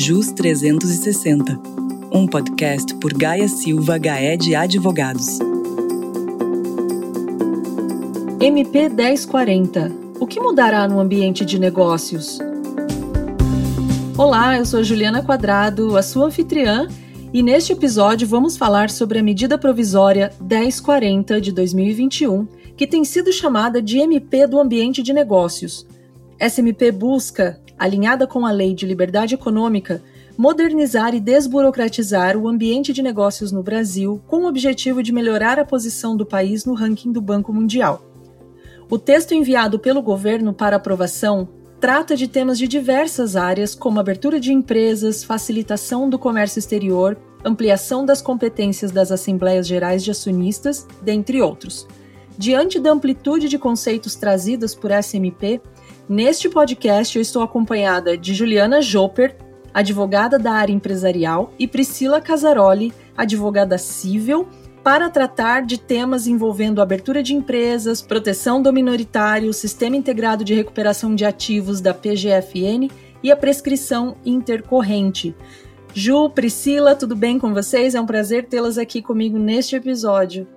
JUS 360, um podcast por Gaia Silva Gaé de Advogados. MP 1040. O que mudará no ambiente de negócios? Olá, eu sou Juliana Quadrado, a sua anfitriã, e neste episódio vamos falar sobre a medida provisória 1040 de 2021, que tem sido chamada de MP do ambiente de negócios. Essa MP busca, alinhada com a Lei de Liberdade Econômica, modernizar e desburocratizar o ambiente de negócios no Brasil com o objetivo de melhorar a posição do país no ranking do Banco Mundial. O texto enviado pelo governo para aprovação trata de temas de diversas áreas, como abertura de empresas, facilitação do comércio exterior, ampliação das competências das Assembleias Gerais de Acionistas, dentre outros. Diante da amplitude de conceitos trazidos por SMP, Neste podcast, eu estou acompanhada de Juliana Joper, advogada da área empresarial, e Priscila Casaroli, advogada civil, para tratar de temas envolvendo abertura de empresas, proteção do minoritário, sistema integrado de recuperação de ativos da PGFN e a prescrição intercorrente. Ju, Priscila, tudo bem com vocês? É um prazer tê-las aqui comigo neste episódio.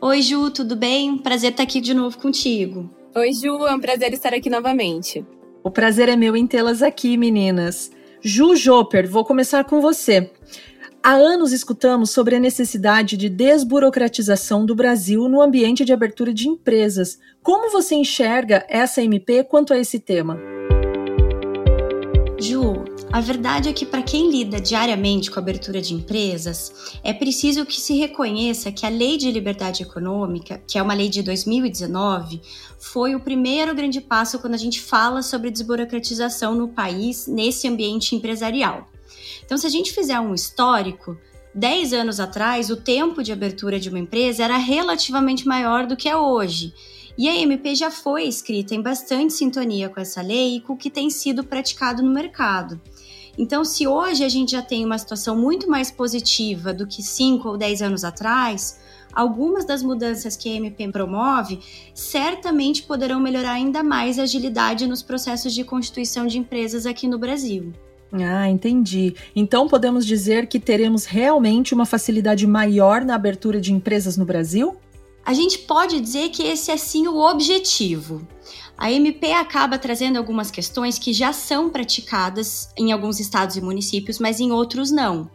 Oi, Ju, tudo bem? Prazer estar aqui de novo contigo. Oi, Ju, é um prazer estar aqui novamente. O prazer é meu em tê-las aqui, meninas. Ju Joper, vou começar com você. Há anos escutamos sobre a necessidade de desburocratização do Brasil no ambiente de abertura de empresas. Como você enxerga essa MP quanto a esse tema? Ju, a verdade é que para quem lida diariamente com a abertura de empresas, é preciso que se reconheça que a Lei de Liberdade Econômica, que é uma lei de 2019, foi o primeiro grande passo quando a gente fala sobre desburocratização no país nesse ambiente empresarial. Então, se a gente fizer um histórico, 10 anos atrás, o tempo de abertura de uma empresa era relativamente maior do que é hoje. E a MP já foi escrita em bastante sintonia com essa lei e com o que tem sido praticado no mercado. Então, se hoje a gente já tem uma situação muito mais positiva do que 5 ou 10 anos atrás, algumas das mudanças que a MP promove certamente poderão melhorar ainda mais a agilidade nos processos de constituição de empresas aqui no Brasil. Ah, entendi. Então podemos dizer que teremos realmente uma facilidade maior na abertura de empresas no Brasil? A gente pode dizer que esse é sim o objetivo. A MP acaba trazendo algumas questões que já são praticadas em alguns estados e municípios, mas em outros não.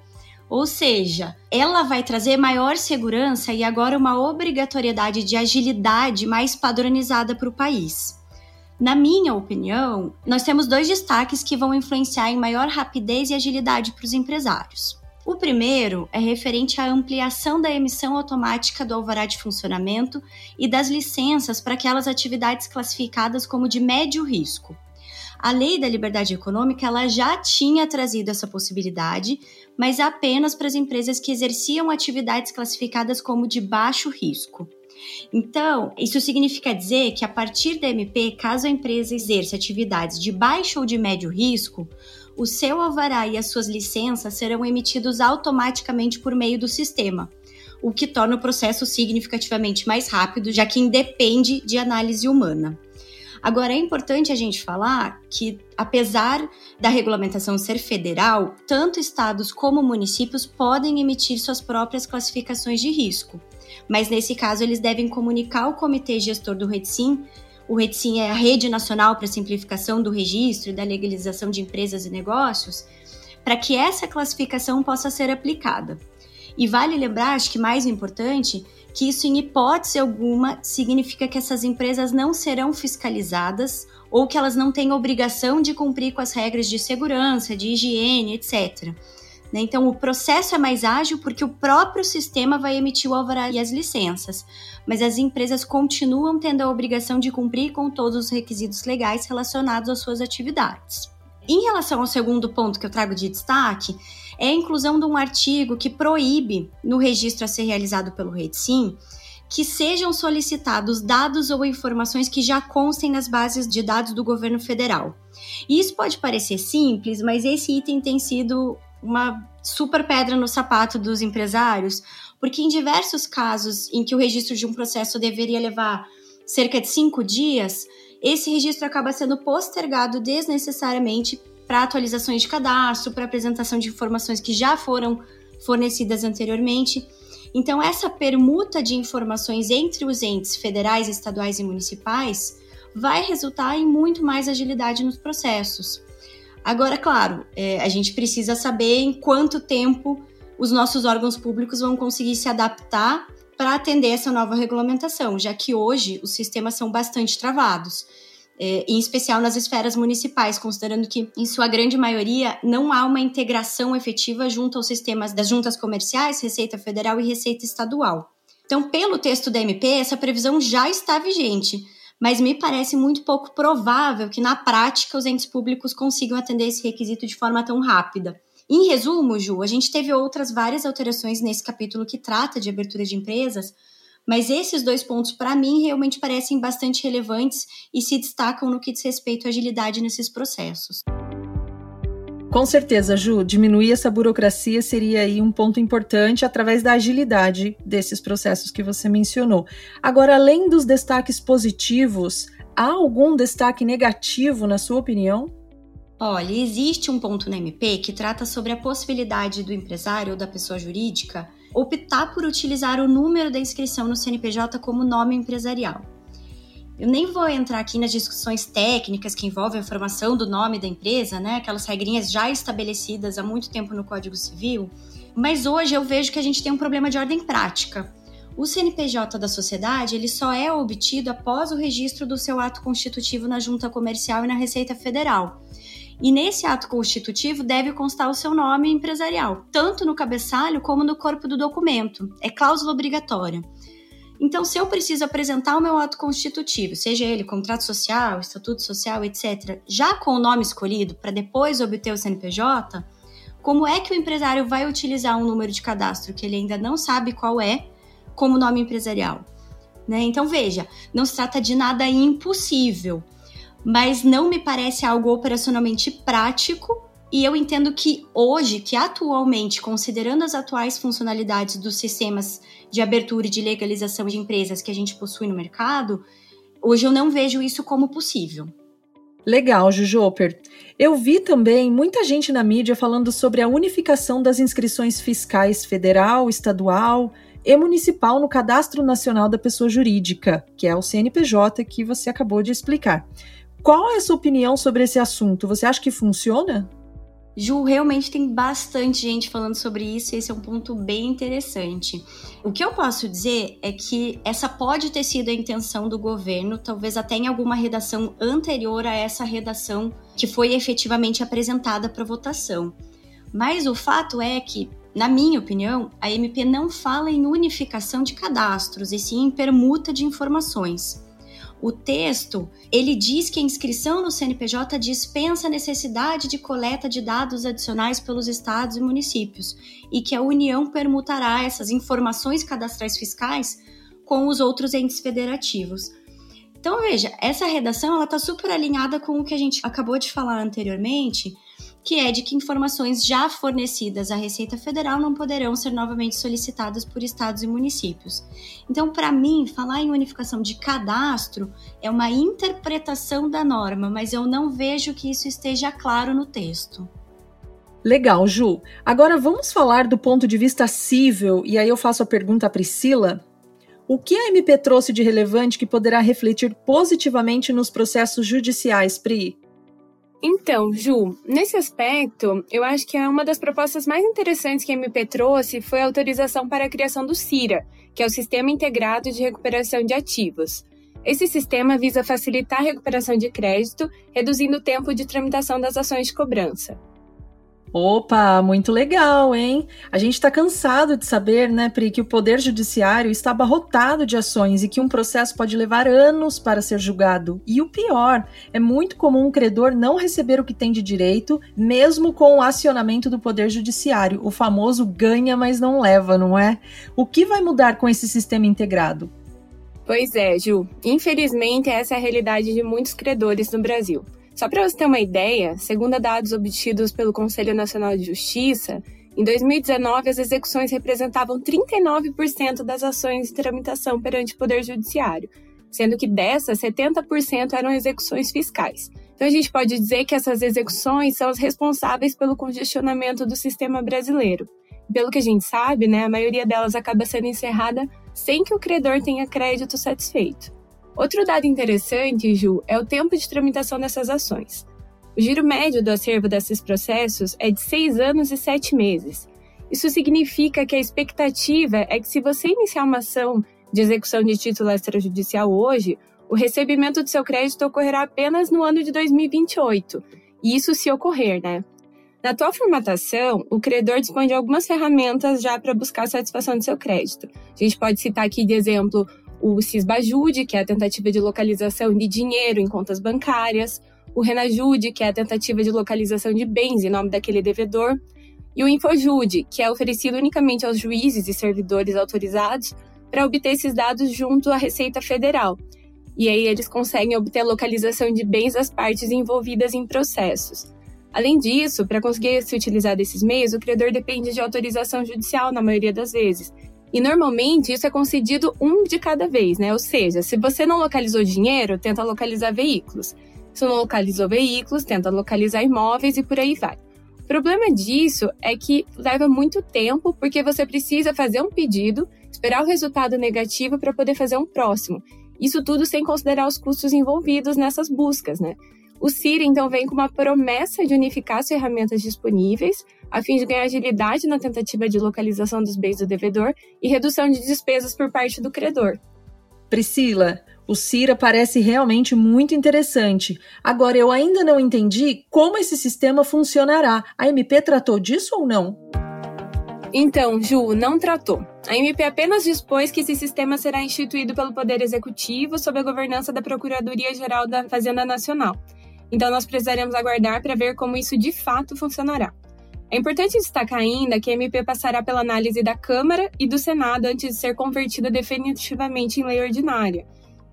Ou seja, ela vai trazer maior segurança e agora uma obrigatoriedade de agilidade mais padronizada para o país. Na minha opinião, nós temos dois destaques que vão influenciar em maior rapidez e agilidade para os empresários. O primeiro é referente à ampliação da emissão automática do alvará de funcionamento e das licenças para aquelas atividades classificadas como de médio risco. A Lei da Liberdade Econômica ela já tinha trazido essa possibilidade, mas apenas para as empresas que exerciam atividades classificadas como de baixo risco. Então, isso significa dizer que a partir da MP, caso a empresa exerça atividades de baixo ou de médio risco, o seu alvará e as suas licenças serão emitidos automaticamente por meio do sistema, o que torna o processo significativamente mais rápido, já que independe de análise humana. Agora, é importante a gente falar que, apesar da regulamentação ser federal, tanto estados como municípios podem emitir suas próprias classificações de risco. Mas, nesse caso, eles devem comunicar ao comitê gestor do REDSIM o REDSIM é a Rede Nacional para a Simplificação do Registro e da Legalização de Empresas e Negócios, para que essa classificação possa ser aplicada. E vale lembrar, acho que mais importante, que isso em hipótese alguma significa que essas empresas não serão fiscalizadas ou que elas não têm obrigação de cumprir com as regras de segurança, de higiene, etc. Né? Então, o processo é mais ágil porque o próprio sistema vai emitir o alvará e as licenças, mas as empresas continuam tendo a obrigação de cumprir com todos os requisitos legais relacionados às suas atividades. Em relação ao segundo ponto que eu trago de destaque, é a inclusão de um artigo que proíbe, no registro a ser realizado pelo REDSIM, que sejam solicitados dados ou informações que já constem nas bases de dados do governo federal. E isso pode parecer simples, mas esse item tem sido uma super pedra no sapato dos empresários, porque em diversos casos em que o registro de um processo deveria levar cerca de cinco dias, esse registro acaba sendo postergado desnecessariamente para atualizações de cadastro, para apresentação de informações que já foram fornecidas anteriormente. Então, essa permuta de informações entre os entes federais, estaduais e municipais vai resultar em muito mais agilidade nos processos. Agora, claro, é, a gente precisa saber em quanto tempo os nossos órgãos públicos vão conseguir se adaptar para atender essa nova regulamentação, já que hoje os sistemas são bastante travados, é, em especial nas esferas municipais, considerando que, em sua grande maioria, não há uma integração efetiva junto aos sistemas das juntas comerciais, Receita Federal e Receita Estadual. Então, pelo texto da MP, essa previsão já está vigente, mas me parece muito pouco provável que na prática os entes públicos consigam atender esse requisito de forma tão rápida. Em resumo, Ju, a gente teve outras várias alterações nesse capítulo que trata de abertura de empresas, mas esses dois pontos, para mim, realmente parecem bastante relevantes e se destacam no que diz respeito à agilidade nesses processos. Com certeza, Ju, diminuir essa burocracia seria aí um ponto importante através da agilidade desses processos que você mencionou. Agora, além dos destaques positivos, há algum destaque negativo, na sua opinião? Olha, existe um ponto na MP que trata sobre a possibilidade do empresário ou da pessoa jurídica optar por utilizar o número da inscrição no CNPJ como nome empresarial. Eu nem vou entrar aqui nas discussões técnicas que envolvem a formação do nome da empresa, né? Aquelas regrinhas já estabelecidas há muito tempo no Código Civil. Mas hoje eu vejo que a gente tem um problema de ordem prática. O CNPJ da sociedade ele só é obtido após o registro do seu ato constitutivo na Junta Comercial e na Receita Federal. E nesse ato constitutivo deve constar o seu nome empresarial, tanto no cabeçalho como no corpo do documento. É cláusula obrigatória. Então, se eu preciso apresentar o meu ato constitutivo, seja ele contrato social, estatuto social, etc., já com o nome escolhido para depois obter o CNPJ, como é que o empresário vai utilizar um número de cadastro que ele ainda não sabe qual é como nome empresarial? Né? Então, veja, não se trata de nada impossível, mas não me parece algo operacionalmente prático e eu entendo que hoje, que atualmente, considerando as atuais funcionalidades dos sistemas de abertura e de legalização de empresas que a gente possui no mercado, hoje eu não vejo isso como possível. Legal, Jujoper. Eu vi também muita gente na mídia falando sobre a unificação das inscrições fiscais federal, estadual e municipal no Cadastro Nacional da Pessoa Jurídica, que é o CNPJ que você acabou de explicar. Qual é a sua opinião sobre esse assunto? Você acha que funciona? Ju, realmente tem bastante gente falando sobre isso e esse é um ponto bem interessante. O que eu posso dizer é que essa pode ter sido a intenção do governo, talvez até em alguma redação anterior a essa redação que foi efetivamente apresentada para votação. Mas o fato é que, na minha opinião, a MP não fala em unificação de cadastros, e sim em permuta de informações. O texto, ele diz que a inscrição no CNPJ dispensa a necessidade de coleta de dados adicionais pelos estados e municípios e que a União permutará essas informações cadastrais fiscais com os outros entes federativos. Então, veja, essa redação ela está super alinhada com o que a gente acabou de falar anteriormente, que é de que informações já fornecidas à Receita Federal não poderão ser novamente solicitadas por estados e municípios. Então, para mim, falar em unificação de cadastro é uma interpretação da norma, mas eu não vejo que isso esteja claro no texto. Legal, Ju. Agora vamos falar do ponto de vista civil, e aí eu faço a pergunta à Priscila. O que a MP trouxe de relevante que poderá refletir positivamente nos processos judiciais, Pri? Então, Ju, nesse aspecto, eu acho que é uma das propostas mais interessantes que a MP trouxe foi a autorização para a criação do CIRA, que é o Sistema Integrado de Recuperação de Ativos. Esse sistema visa facilitar a recuperação de crédito, reduzindo o tempo de tramitação das ações de cobrança. Opa, muito legal, hein? A gente está cansado de saber, né, Pri, que o Poder Judiciário está abarrotado de ações e que um processo pode levar anos para ser julgado. E o pior, é muito comum um credor não receber o que tem de direito, mesmo com o acionamento do Poder Judiciário. O famoso ganha, mas não leva, não é? O que vai mudar com esse sistema integrado? Pois é, Ju. Infelizmente, essa é a realidade de muitos credores no Brasil. Só para você ter uma ideia, segundo dados obtidos pelo Conselho Nacional de Justiça, em 2019 as execuções representavam 39% das ações de tramitação perante o Poder Judiciário, sendo que dessas, 70% eram execuções fiscais. Então a gente pode dizer que essas execuções são as responsáveis pelo congestionamento do sistema brasileiro. Pelo que a gente sabe, né, a maioria delas acaba sendo encerrada sem que o credor tenha crédito satisfeito. Outro dado interessante, Ju, é o tempo de tramitação dessas ações. O giro médio do acervo desses processos é de seis anos e sete meses. Isso significa que a expectativa é que, se você iniciar uma ação de execução de título extrajudicial hoje, o recebimento do seu crédito ocorrerá apenas no ano de 2028. E isso se ocorrer, né? Na atual formatação, o credor dispõe de algumas ferramentas já para buscar a satisfação do seu crédito. A gente pode citar aqui de exemplo o Cisbajude, que é a tentativa de localização de dinheiro em contas bancárias, o Renajude, que é a tentativa de localização de bens em nome daquele devedor, e o Infojude, que é oferecido unicamente aos juízes e servidores autorizados para obter esses dados junto à Receita Federal. E aí eles conseguem obter a localização de bens das partes envolvidas em processos. Além disso, para conseguir se utilizar desses meios, o credor depende de autorização judicial na maioria das vezes. E normalmente isso é concedido um de cada vez, né? Ou seja, se você não localizou dinheiro, tenta localizar veículos. Se não localizou veículos, tenta localizar imóveis e por aí vai. O problema disso é que leva muito tempo porque você precisa fazer um pedido, esperar o resultado negativo para poder fazer um próximo. Isso tudo sem considerar os custos envolvidos nessas buscas, né? O CIR, então, vem com uma promessa de unificar as ferramentas disponíveis, a fim de ganhar agilidade na tentativa de localização dos bens do devedor e redução de despesas por parte do credor. Priscila, o CIRA parece realmente muito interessante. Agora, eu ainda não entendi como esse sistema funcionará. A MP tratou disso ou não? Então, Ju, não tratou. A MP apenas dispôs que esse sistema será instituído pelo Poder Executivo sob a governança da Procuradoria-Geral da Fazenda Nacional. Então, nós precisaremos aguardar para ver como isso de fato funcionará. É importante destacar ainda que a MP passará pela análise da Câmara e do Senado antes de ser convertida definitivamente em lei ordinária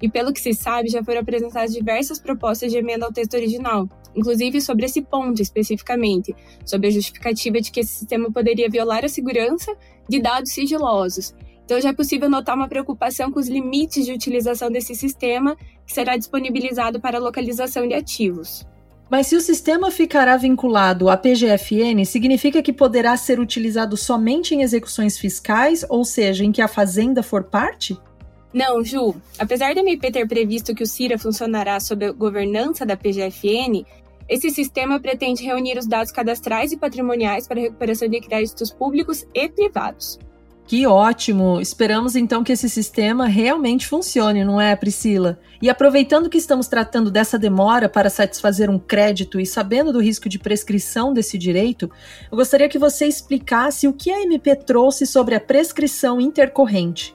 e pelo que se sabe, já foram apresentadas diversas propostas de emenda ao texto original, inclusive sobre esse ponto especificamente, sobre a justificativa de que esse sistema poderia violar a segurança de dados sigilosos. Então já é possível notar uma preocupação com os limites de utilização desse sistema, que será disponibilizado para localização de ativos. Mas se o sistema ficará vinculado à PGFN, significa que poderá ser utilizado somente em execuções fiscais, ou seja, em que a Fazenda for parte? Não, Ju. Apesar da MP ter previsto que o CIRA funcionará sob a governança da PGFN, esse sistema pretende reunir os dados cadastrais e patrimoniais para recuperação de créditos públicos e privados. Que ótimo! Esperamos então que esse sistema realmente funcione, não é, Priscila? E aproveitando que estamos tratando dessa demora para satisfazer um crédito e sabendo do risco de prescrição desse direito, eu gostaria que você explicasse o que a MP trouxe sobre a prescrição intercorrente.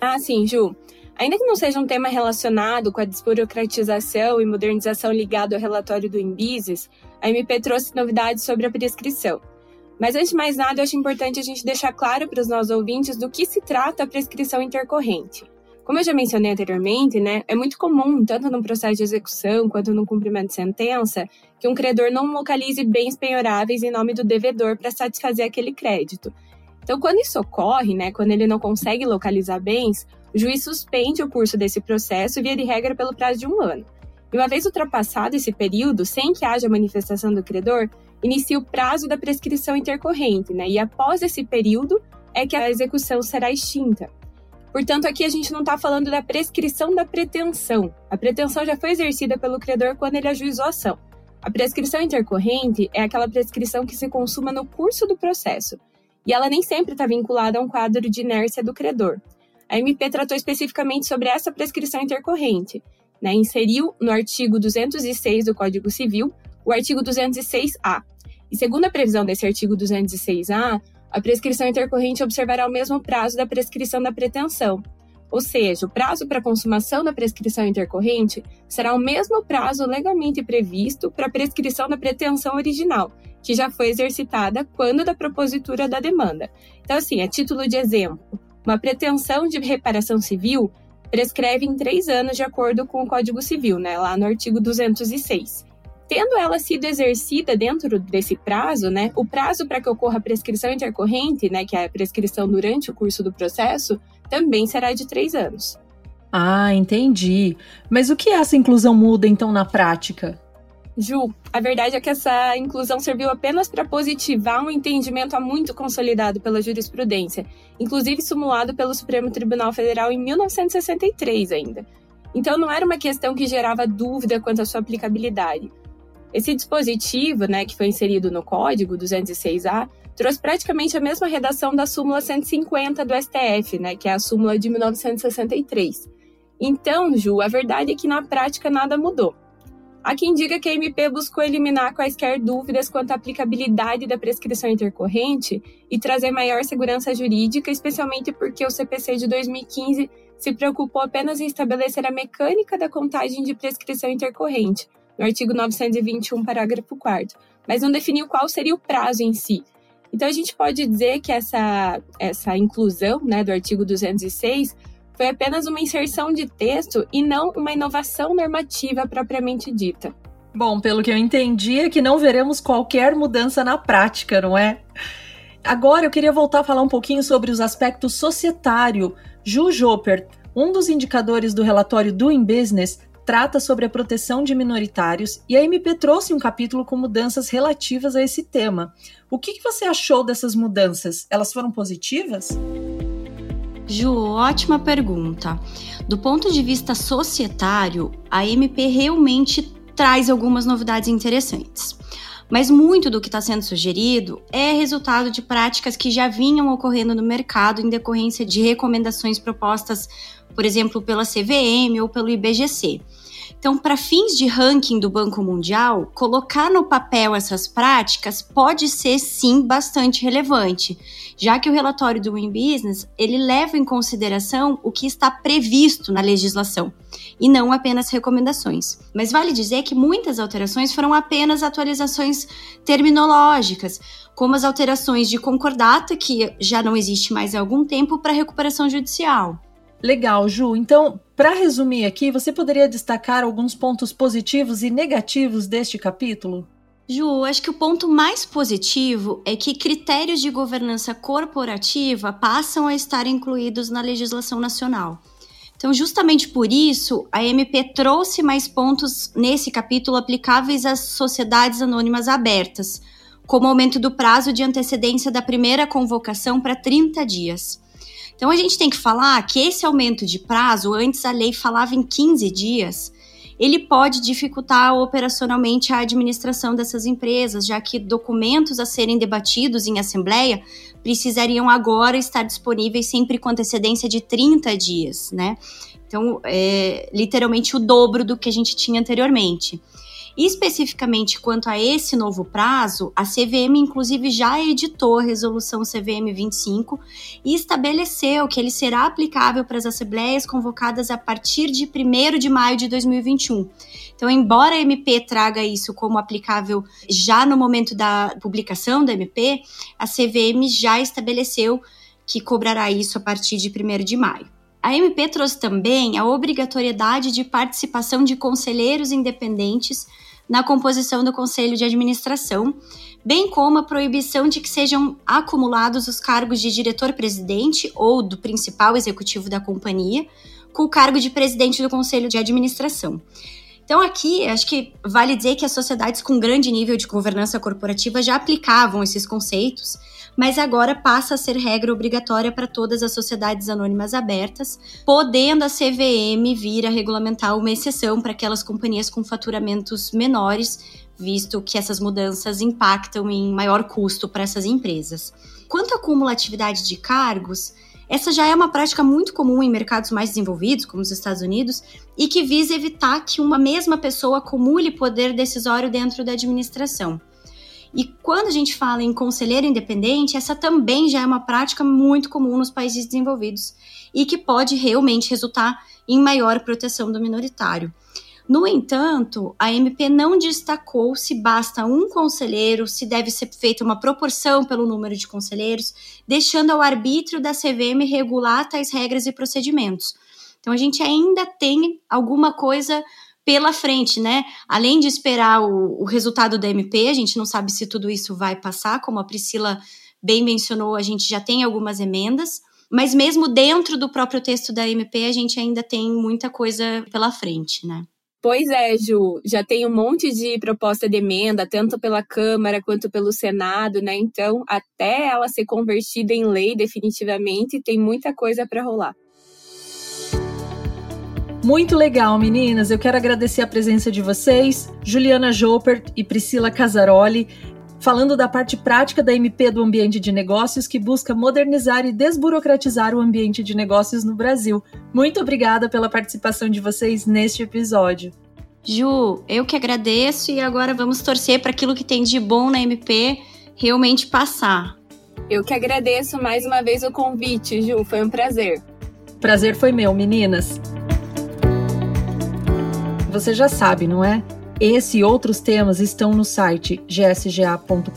Ah, sim, Ju. Ainda que não seja um tema relacionado com a desburocratização e modernização ligado ao relatório do Imbises, a MP trouxe novidades sobre a prescrição. Mas antes de mais nada, eu acho importante a gente deixar claro para os nossos ouvintes do que se trata a prescrição intercorrente. Como eu já mencionei anteriormente, né, é muito comum, tanto no processo de execução quanto no cumprimento de sentença, que um credor não localize bens penhoráveis em nome do devedor para satisfazer aquele crédito. Então, quando isso ocorre, né, quando ele não consegue localizar bens, o juiz suspende o curso desse processo via de regra pelo prazo de um ano. E uma vez ultrapassado esse período, sem que haja manifestação do credor, inicia o prazo da prescrição intercorrente, né? E após esse período é que a execução será extinta. Portanto, aqui a gente não está falando da prescrição da pretensão. A pretensão já foi exercida pelo credor quando ele ajuizou a ação. A prescrição intercorrente é aquela prescrição que se consuma no curso do processo, e ela nem sempre está vinculada a um quadro de inércia do credor. A MP tratou especificamente sobre essa prescrição intercorrente, né? inseriu no artigo 206 do Código Civil o artigo 206A. E segundo a previsão desse artigo 206A, a prescrição intercorrente observará o mesmo prazo da prescrição da pretensão, ou seja, o prazo para consumação da prescrição intercorrente será o mesmo prazo legalmente previsto para a prescrição da pretensão original, que já foi exercitada quando da propositura da demanda. Então, assim, a título de exemplo, uma pretensão de reparação civil prescreve em três anos de acordo com o Código Civil, né, lá no artigo 206. Tendo ela sido exercida dentro desse prazo, né, o prazo para que ocorra a prescrição intercorrente, né, que é a prescrição durante o curso do processo, também será de três anos. Ah, entendi. Mas o que essa inclusão muda então na prática? Ju, a verdade é que essa inclusão serviu apenas para positivar um entendimento há muito consolidado pela jurisprudência, inclusive simulado pelo Supremo Tribunal Federal em 1963 ainda. Então não era uma questão que gerava dúvida quanto à sua aplicabilidade. Esse dispositivo, né, que foi inserido no código 206A, trouxe praticamente a mesma redação da súmula 150 do STF, né, que é a súmula de 1963. Então, Ju, a verdade é que na prática nada mudou. Há quem diga que a MP buscou eliminar quaisquer dúvidas quanto à aplicabilidade da prescrição intercorrente e trazer maior segurança jurídica, especialmente porque o CPC de 2015 se preocupou apenas em estabelecer a mecânica da contagem de prescrição intercorrente, no artigo 921, parágrafo 4 mas não definiu qual seria o prazo em si. Então, a gente pode dizer que essa, essa inclusão né, do artigo 206 foi apenas uma inserção de texto e não uma inovação normativa propriamente dita. Bom, pelo que eu entendi, é que não veremos qualquer mudança na prática, não é? Agora eu queria voltar a falar um pouquinho sobre os aspectos societário. Ju Jopert, um dos indicadores do relatório Doing Business, trata sobre a proteção de minoritários e a MP trouxe um capítulo com mudanças relativas a esse tema. O que, que você achou dessas mudanças? Elas foram positivas? Ju, ótima pergunta. Do ponto de vista societário, a MP realmente traz algumas novidades interessantes. Mas muito do que está sendo sugerido é resultado de práticas que já vinham ocorrendo no mercado em decorrência de recomendações propostas, por exemplo, pela CVM ou pelo IBGC. Então, para fins de ranking do Banco Mundial, colocar no papel essas práticas pode ser sim bastante relevante, já que o relatório do Win Business ele leva em consideração o que está previsto na legislação e não apenas recomendações. Mas vale dizer que muitas alterações foram apenas atualizações terminológicas, como as alterações de concordata, que já não existe mais há algum tempo, para recuperação judicial. Legal, Ju. Então, para resumir aqui, você poderia destacar alguns pontos positivos e negativos deste capítulo? Ju, acho que o ponto mais positivo é que critérios de governança corporativa passam a estar incluídos na legislação nacional. Então, justamente por isso, a MP trouxe mais pontos nesse capítulo aplicáveis às sociedades anônimas abertas, como aumento do prazo de antecedência da primeira convocação para 30 dias. Então a gente tem que falar que esse aumento de prazo, antes a lei falava em 15 dias, ele pode dificultar operacionalmente a administração dessas empresas, já que documentos a serem debatidos em assembleia precisariam agora estar disponíveis sempre com antecedência de 30 dias, né? Então, é literalmente o dobro do que a gente tinha anteriormente. Especificamente quanto a esse novo prazo, a CVM inclusive já editou a resolução CVM 25 e estabeleceu que ele será aplicável para as assembleias convocadas a partir de 1 de maio de 2021. Então, embora a MP traga isso como aplicável já no momento da publicação da MP, a CVM já estabeleceu que cobrará isso a partir de 1 de maio. A MP trouxe também a obrigatoriedade de participação de conselheiros independentes na composição do conselho de administração, bem como a proibição de que sejam acumulados os cargos de diretor-presidente ou do principal executivo da companhia com o cargo de presidente do conselho de administração. Então, aqui, acho que vale dizer que as sociedades com grande nível de governança corporativa já aplicavam esses conceitos mas agora passa a ser regra obrigatória para todas as sociedades anônimas abertas, podendo a CVM vir a regulamentar uma exceção para aquelas companhias com faturamentos menores, visto que essas mudanças impactam em maior custo para essas empresas. Quanto à cumulatividade de cargos, essa já é uma prática muito comum em mercados mais desenvolvidos, como os Estados Unidos, e que visa evitar que uma mesma pessoa acumule poder decisório dentro da administração. E quando a gente fala em conselheiro independente, essa também já é uma prática muito comum nos países desenvolvidos e que pode realmente resultar em maior proteção do minoritário. No entanto, a MP não destacou se basta um conselheiro, se deve ser feita uma proporção pelo número de conselheiros, deixando ao arbítrio da CVM regular tais regras e procedimentos. Então, a gente ainda tem alguma coisa pela frente, né? Além de esperar o, o, resultado da MP, a gente não sabe se tudo isso vai passar, como a Priscila bem mencionou, a gente já tem algumas emendas, mas mesmo dentro do próprio texto da MP, a gente ainda tem muita coisa pela frente, né? Pois é, Ju, já tem um monte de proposta de emenda, tanto pela Câmara quanto pelo Senado, né? Então, até ela ser convertida em lei definitivamente, tem muita coisa para rolar. Muito legal, meninas. Eu quero agradecer a presença de vocês, Juliana Jopert e Priscila Casaroli, falando da parte prática da MP do ambiente de negócios que busca modernizar e desburocratizar o ambiente de negócios no Brasil. Muito obrigada pela participação de vocês neste episódio. Ju, eu que agradeço e agora vamos torcer para aquilo que tem de bom na MP realmente passar. Eu que agradeço mais uma vez o convite, Ju, foi um prazer. Prazer foi meu, meninas. Você já sabe, não é? Esse e outros temas estão no site gsga.com.br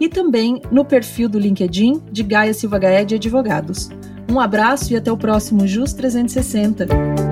e também no perfil do LinkedIn de Gaia Silva Gaé de Advogados. Um abraço e até o próximo JUS 360.